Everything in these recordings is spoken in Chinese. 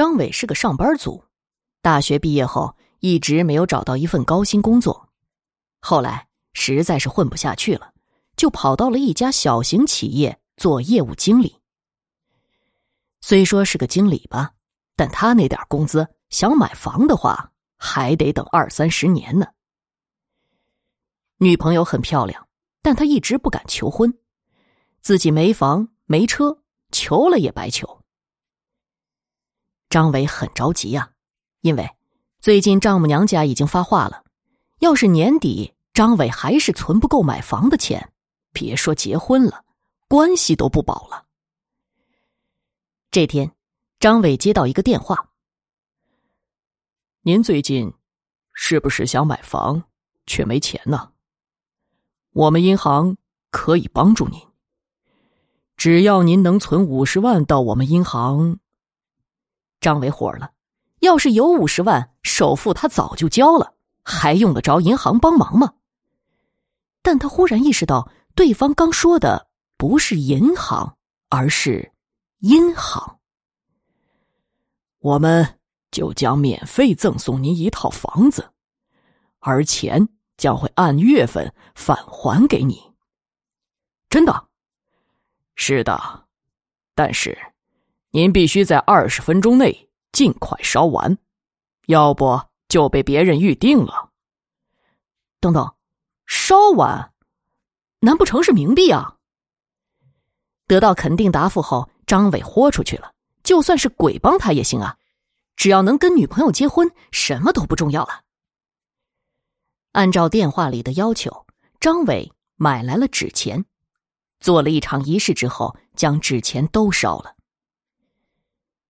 张伟是个上班族，大学毕业后一直没有找到一份高薪工作，后来实在是混不下去了，就跑到了一家小型企业做业务经理。虽说是个经理吧，但他那点工资，想买房的话，还得等二三十年呢。女朋友很漂亮，但他一直不敢求婚，自己没房没车，求了也白求。张伟很着急呀，因为最近丈母娘家已经发话了，要是年底张伟还是存不够买房的钱，别说结婚了，关系都不保了。这天，张伟接到一个电话：“您最近是不是想买房却没钱呢？我们银行可以帮助您，只要您能存五十万到我们银行。”张伟火了，要是有五十万首付，他早就交了，还用得着银行帮忙吗？但他忽然意识到，对方刚说的不是银行，而是银行。我们就将免费赠送您一套房子，而钱将会按月份返还给你。真的？是的，但是。您必须在二十分钟内尽快烧完，要不就被别人预定了。等等，烧完？难不成是冥币啊？得到肯定答复后，张伟豁出去了。就算是鬼帮他也行啊，只要能跟女朋友结婚，什么都不重要了。按照电话里的要求，张伟买来了纸钱，做了一场仪式之后，将纸钱都烧了。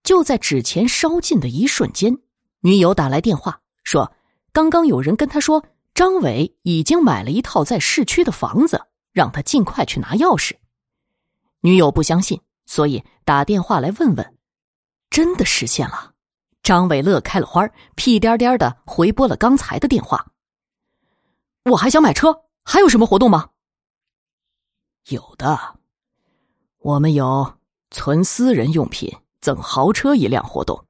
就在纸钱烧尽的一瞬间，女友打来电话说：“刚刚有人跟他说，张伟已经买了一套在市区的房子，让他尽快去拿钥匙。”女友不相信，所以打电话来问问，真的实现了。张伟乐开了花，屁颠颠的回拨了刚才的电话。我还想买车，还有什么活动吗？有的，我们有存私人用品。赠豪车一辆活动，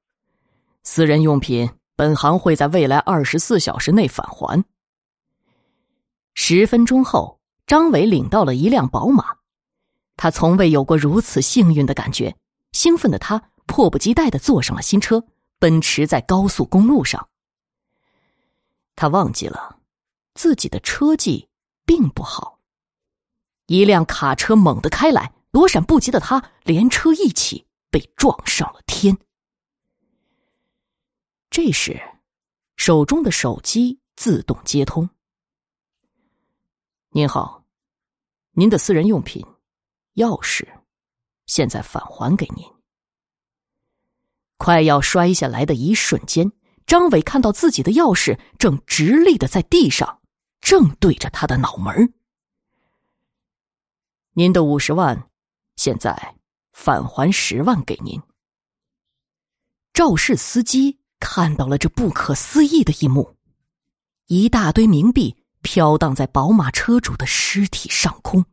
私人用品本行会在未来二十四小时内返还。十分钟后，张伟领到了一辆宝马，他从未有过如此幸运的感觉。兴奋的他迫不及待的坐上了新车，奔驰在高速公路上。他忘记了自己的车技并不好，一辆卡车猛地开来，躲闪不及的他连车一起。被撞上了天。这时，手中的手机自动接通。您好，您的私人用品钥匙现在返还给您。快要摔下来的一瞬间，张伟看到自己的钥匙正直立的在地上，正对着他的脑门。您的五十万现在。返还十万给您。肇事司机看到了这不可思议的一幕：一大堆冥币飘荡在宝马车主的尸体上空。